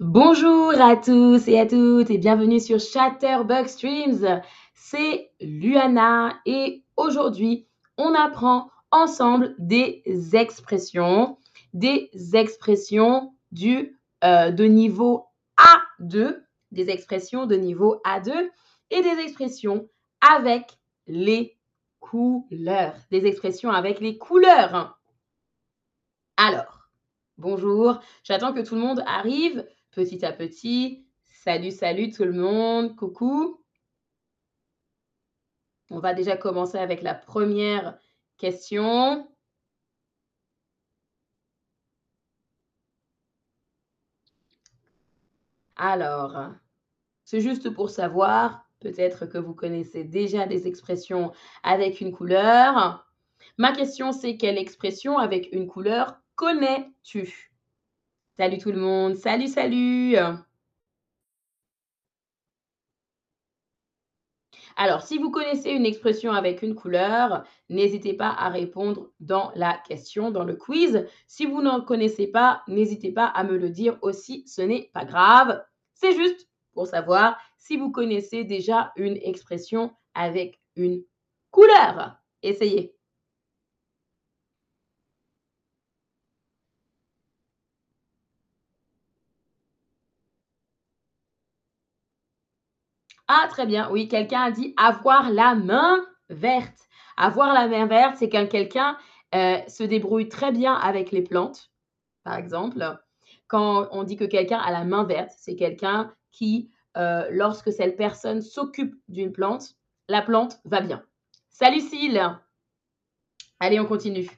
Bonjour à tous et à toutes et bienvenue sur Chatterbug Streams. C'est Luana et aujourd'hui, on apprend ensemble des expressions, des expressions du, euh, de niveau A2, des expressions de niveau A2 et des expressions avec les couleurs, des expressions avec les couleurs. Alors, bonjour, j'attends que tout le monde arrive petit à petit. Salut, salut tout le monde, coucou. On va déjà commencer avec la première question. Alors, c'est juste pour savoir, peut-être que vous connaissez déjà des expressions avec une couleur. Ma question, c'est quelle expression avec une couleur connais-tu? Salut tout le monde, salut, salut Alors, si vous connaissez une expression avec une couleur, n'hésitez pas à répondre dans la question, dans le quiz. Si vous n'en connaissez pas, n'hésitez pas à me le dire aussi, ce n'est pas grave. C'est juste pour savoir si vous connaissez déjà une expression avec une couleur. Essayez. Ah, très bien. Oui, quelqu'un a dit avoir la main verte. Avoir la main verte, c'est quand quelqu'un euh, se débrouille très bien avec les plantes, par exemple. Quand on dit que quelqu'un a la main verte, c'est quelqu'un qui, euh, lorsque cette personne s'occupe d'une plante, la plante va bien. Salut Cyle. Allez, on continue.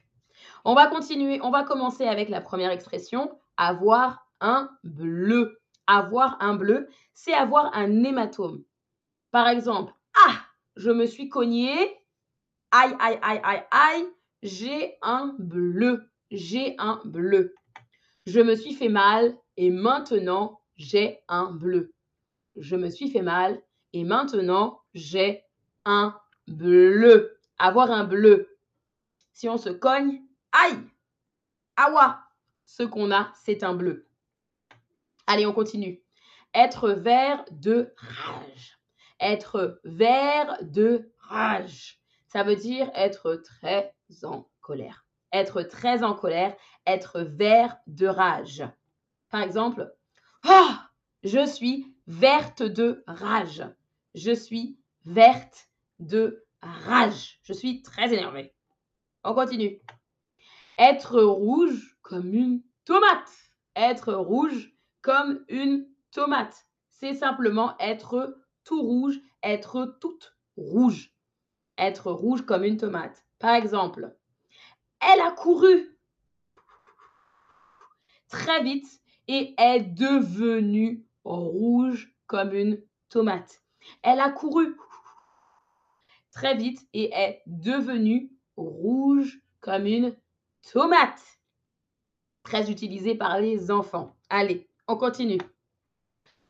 On va continuer, on va commencer avec la première expression, avoir un bleu. Avoir un bleu, c'est avoir un hématome. Par exemple, ah, je me suis cogné. Aïe, aïe, aïe, aïe, aïe. J'ai un bleu. J'ai un bleu. Je me suis fait mal et maintenant j'ai un bleu. Je me suis fait mal et maintenant j'ai un bleu. Avoir un bleu. Si on se cogne, aïe, awa, ce qu'on a, c'est un bleu. Allez, on continue. Être vert de rage être vert de rage. Ça veut dire être très en colère. Être très en colère, être vert de rage. Par exemple, oh, je suis verte de rage. Je suis verte de rage. Je suis très énervée. On continue. Être rouge comme une tomate. Être rouge comme une tomate. C'est simplement être tout rouge, être toute rouge. Être rouge comme une tomate. Par exemple, elle a couru très vite et est devenue rouge comme une tomate. Elle a couru très vite et est devenue rouge comme une tomate. Très utilisé par les enfants. Allez, on continue.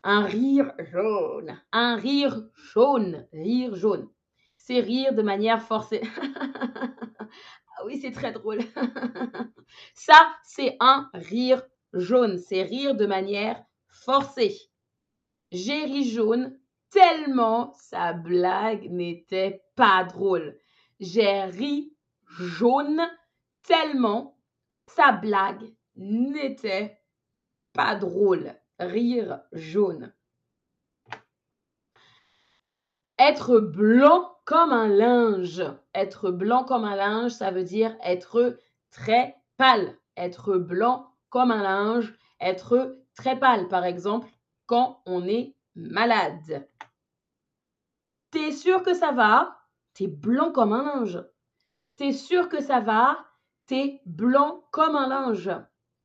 Un rire jaune. Un rire jaune. Rire jaune. C'est rire de manière forcée. ah oui, c'est très drôle. Ça, c'est un rire jaune. C'est rire de manière forcée. J'ai ri jaune tellement sa blague n'était pas drôle. J'ai ri jaune tellement sa blague n'était pas drôle rire jaune. Être blanc comme un linge. Être blanc comme un linge, ça veut dire être très pâle. Être blanc comme un linge, être très pâle. Par exemple, quand on est malade. T'es sûr que ça va? T'es blanc comme un linge. T'es sûr que ça va? T'es blanc comme un linge.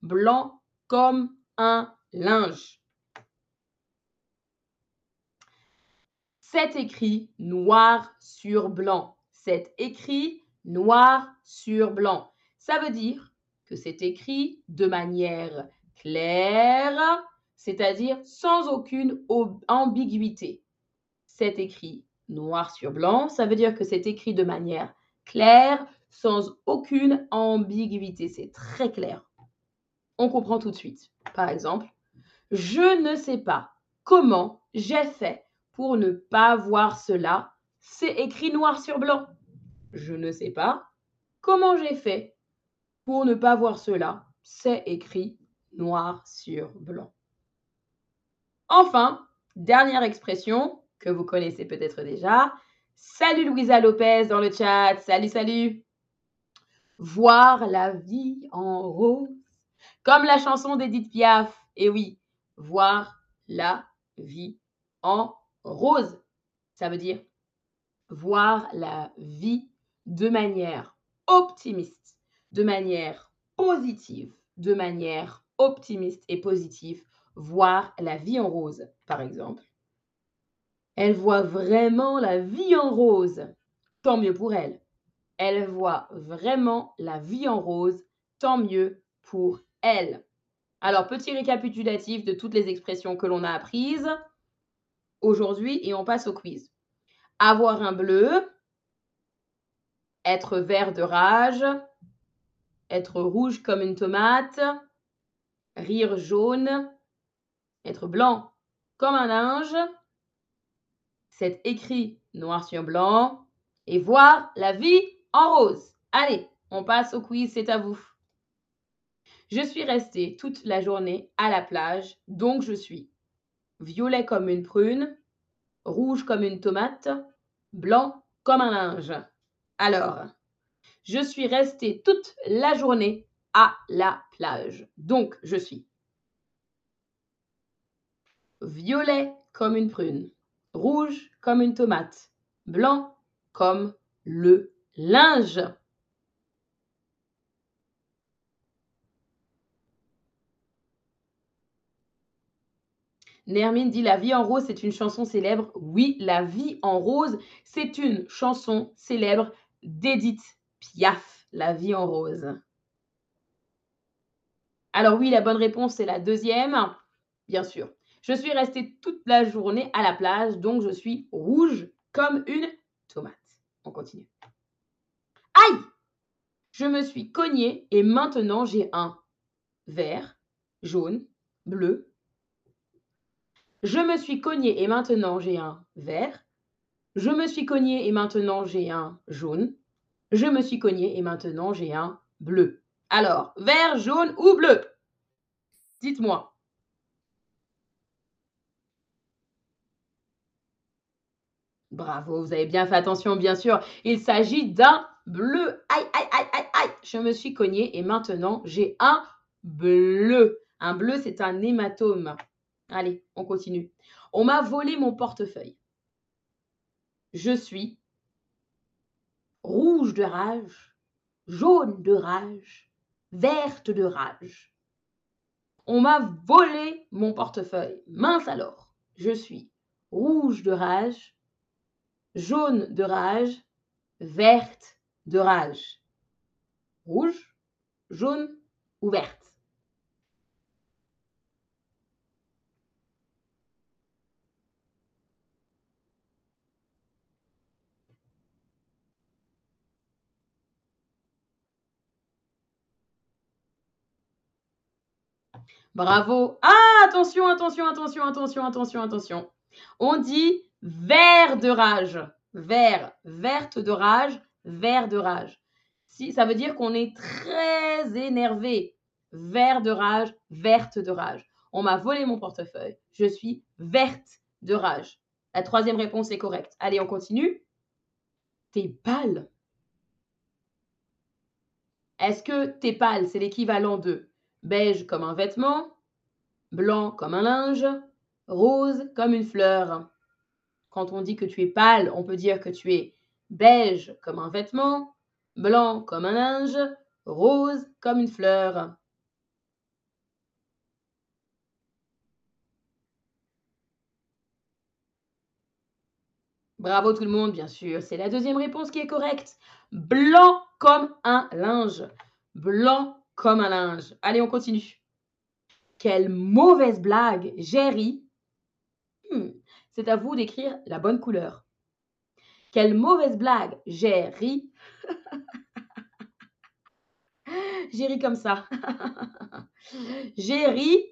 Blanc comme un linge. C'est écrit noir sur blanc. C'est écrit noir sur blanc. Ça veut dire que c'est écrit de manière claire, c'est-à-dire sans aucune ambiguïté. C'est écrit noir sur blanc, ça veut dire que c'est écrit de manière claire, sans aucune ambiguïté. C'est très clair. On comprend tout de suite. Par exemple, Je ne sais pas comment j'ai fait pour ne pas voir cela. C'est écrit noir sur blanc. Je ne sais pas comment j'ai fait pour ne pas voir cela. C'est écrit noir sur blanc. Enfin, dernière expression que vous connaissez peut-être déjà. Salut Louisa Lopez dans le chat. Salut, salut. Voir la vie en rose. Comme la chanson d'Edith Piaf. Et oui, voir la vie en rose. Ça veut dire voir la vie de manière optimiste, de manière positive, de manière optimiste et positive, voir la vie en rose, par exemple. Elle voit vraiment la vie en rose. Tant mieux pour elle. Elle voit vraiment la vie en rose. Tant mieux pour elle. Alors, petit récapitulatif de toutes les expressions que l'on a apprises aujourd'hui et on passe au quiz. Avoir un bleu, être vert de rage, être rouge comme une tomate, rire jaune, être blanc comme un linge, c'est écrit noir sur blanc et voir la vie en rose. Allez, on passe au quiz, c'est à vous. Je suis restée toute la journée à la plage, donc je suis violet comme une prune, rouge comme une tomate, blanc comme un linge. Alors, je suis restée toute la journée à la plage. Donc, je suis violet comme une prune, rouge comme une tomate, blanc comme le linge. Nermine dit La vie en rose, c'est une chanson célèbre. Oui, La vie en rose, c'est une chanson célèbre d'Edith Piaf. La vie en rose. Alors oui, la bonne réponse, c'est la deuxième, bien sûr. Je suis restée toute la journée à la plage, donc je suis rouge comme une tomate. On continue. Aïe Je me suis cognée et maintenant j'ai un vert, jaune, bleu. Je me suis cognée et maintenant j'ai un vert. Je me suis cognée et maintenant j'ai un jaune. Je me suis cognée et maintenant j'ai un bleu. Alors, vert, jaune ou bleu? Dites-moi. Bravo, vous avez bien fait attention, bien sûr. Il s'agit d'un bleu. Aïe, aïe, aïe, aïe, aïe. Je me suis cognée et maintenant j'ai un bleu. Un bleu, c'est un hématome. Allez, on continue. On m'a volé mon portefeuille. Je suis rouge de rage, jaune de rage, verte de rage. On m'a volé mon portefeuille. Mince alors, je suis rouge de rage, jaune de rage, verte de rage. Rouge, jaune ou verte? Bravo. Ah, attention, attention, attention, attention, attention, attention. On dit Vert de rage. Vert, verte de rage, vert de rage. Si, ça veut dire qu'on est très énervé. Vert de rage, verte de rage. On m'a volé mon portefeuille. Je suis verte de rage. La troisième réponse est correcte. Allez, on continue. T'es pâle. Est-ce que t'es pâle, c'est l'équivalent de beige comme un vêtement, blanc comme un linge, rose comme une fleur quand on dit que tu es pâle, on peut dire que tu es beige comme un vêtement, blanc comme un linge, rose comme une fleur. Bravo tout le monde, bien sûr. C'est la deuxième réponse qui est correcte. Blanc comme un linge. Blanc comme un linge. Allez, on continue. Quelle mauvaise blague, Jerry. Hmm. C'est à vous d'écrire la bonne couleur. Quelle mauvaise blague. J'ai ri. J'ai ri comme ça. J'ai ri.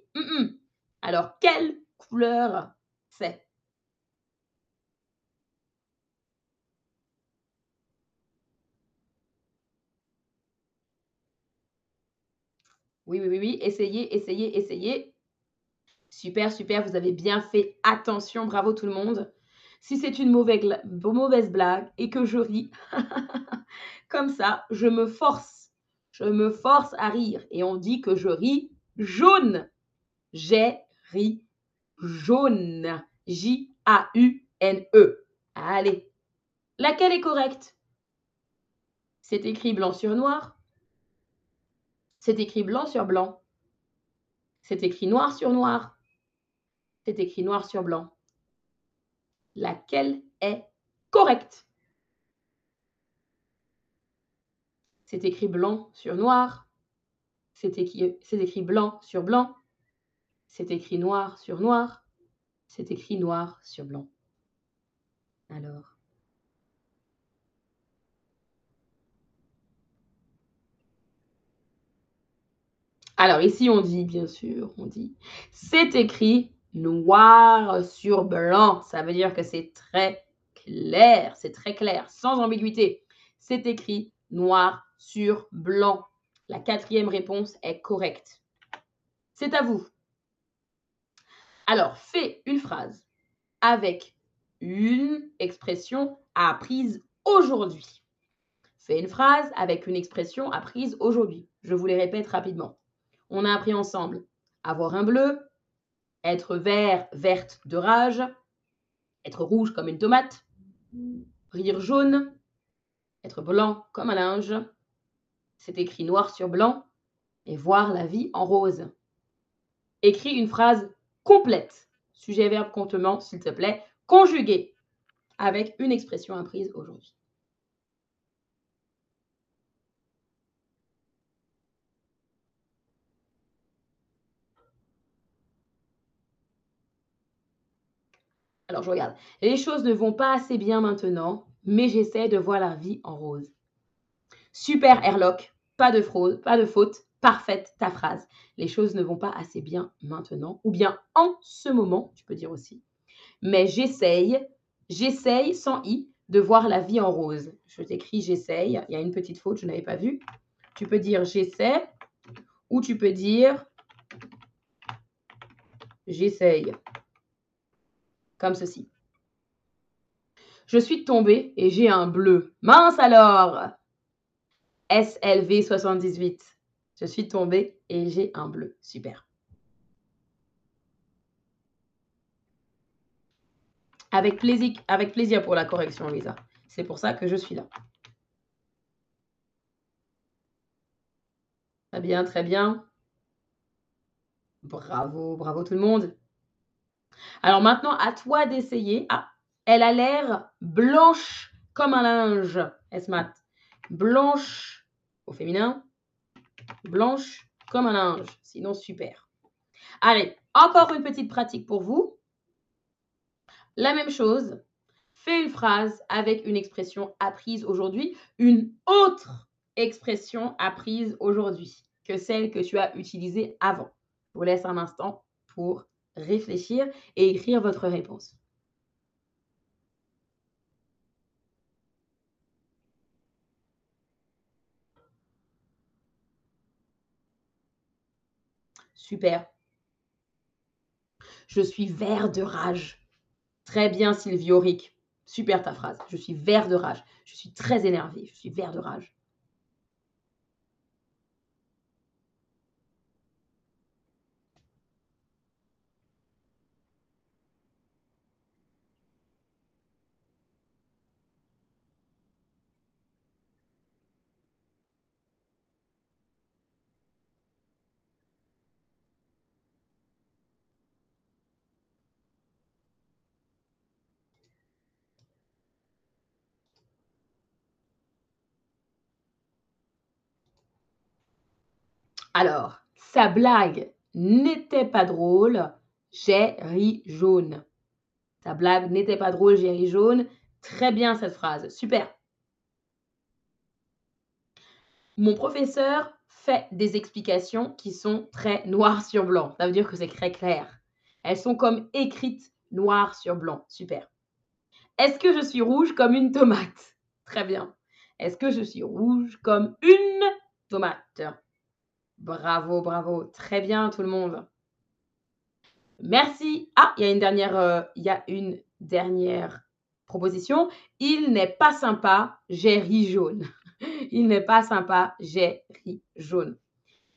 Alors, quelle couleur c'est? Oui, oui, oui, oui, essayez, essayez, essayez. Super, super, vous avez bien fait. Attention, bravo tout le monde. Si c'est une mauvaise blague et que je ris, comme ça, je me force, je me force à rire. Et on dit que je ris jaune. J'ai ri jaune. J-A-U-N-E. Allez. Laquelle est correcte? C'est écrit blanc sur noir. C'est écrit blanc sur blanc. C'est écrit noir sur noir. C'est écrit noir sur blanc. Laquelle est correcte? C'est écrit blanc sur noir. C'est écrit, blanc sur blanc. C'est écrit noir sur noir. C'est écrit noir sur blanc. Alors. Alors ici, on dit, bien sûr, on dit, c'est écrit noir sur blanc. Ça veut dire que c'est très clair, c'est très clair, sans ambiguïté. C'est écrit noir sur blanc. La quatrième réponse est correcte. C'est à vous. Alors, fais une phrase avec une expression apprise aujourd'hui. Fais une phrase avec une expression apprise aujourd'hui. Je vous les répète rapidement. On a appris ensemble avoir un bleu, être vert, verte de rage, être rouge comme une tomate, rire jaune, être blanc comme un linge, c'est écrit noir sur blanc, et voir la vie en rose. Écris une phrase complète, sujet, verbe, complément, s'il te plaît, conjuguée avec une expression apprise aujourd'hui. Alors, je regarde. Les choses ne vont pas assez bien maintenant, mais j'essaie de voir la vie en rose. Super, Airlock. Pas de fraude, pas de faute. Parfaite ta phrase. Les choses ne vont pas assez bien maintenant, ou bien en ce moment, tu peux dire aussi. Mais j'essaye, j'essaye sans i, de voir la vie en rose. Je t'écris j'essaye. Il y a une petite faute, je n'avais pas vu. Tu peux dire j'essaie ou tu peux dire j'essaye comme ceci. Je suis tombée et j'ai un bleu. Mince alors SLV 78. Je suis tombée et j'ai un bleu. Super. Avec plaisir, avec plaisir pour la correction, Lisa. C'est pour ça que je suis là. Très bien, très bien. Bravo, bravo tout le monde. Alors maintenant, à toi d'essayer. Ah, elle a l'air blanche comme un linge, Esmat. Blanche au féminin. Blanche comme un linge. Sinon, super. Allez, encore une petite pratique pour vous. La même chose. Fais une phrase avec une expression apprise aujourd'hui, une autre expression apprise aujourd'hui que celle que tu as utilisée avant. Je vous laisse un instant pour réfléchir et écrire votre réponse. Super. Je suis vert de rage. Très bien, Sylvie Auric. Super ta phrase. Je suis vert de rage. Je suis très énervé. Je suis vert de rage. Alors, sa blague n'était pas drôle, j'ai ri jaune. Sa blague n'était pas drôle, j'ai ri jaune. Très bien cette phrase, super. Mon professeur fait des explications qui sont très noires sur blanc. Ça veut dire que c'est très clair. Elles sont comme écrites noir sur blanc. Super. Est-ce que je suis rouge comme une tomate? Très bien. Est-ce que je suis rouge comme une tomate? Bravo, bravo. Très bien tout le monde. Merci. Ah, il y a une dernière, euh, il y a une dernière proposition. Il n'est pas sympa, j'ai ri jaune. Il n'est pas sympa, j'ai ri jaune.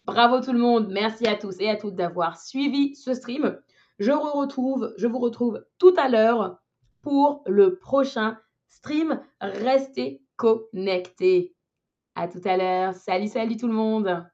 Bravo tout le monde. Merci à tous et à toutes d'avoir suivi ce stream. Je retrouve, je vous retrouve tout à l'heure pour le prochain stream. Restez connectés. À tout à l'heure. Salut, salut tout le monde.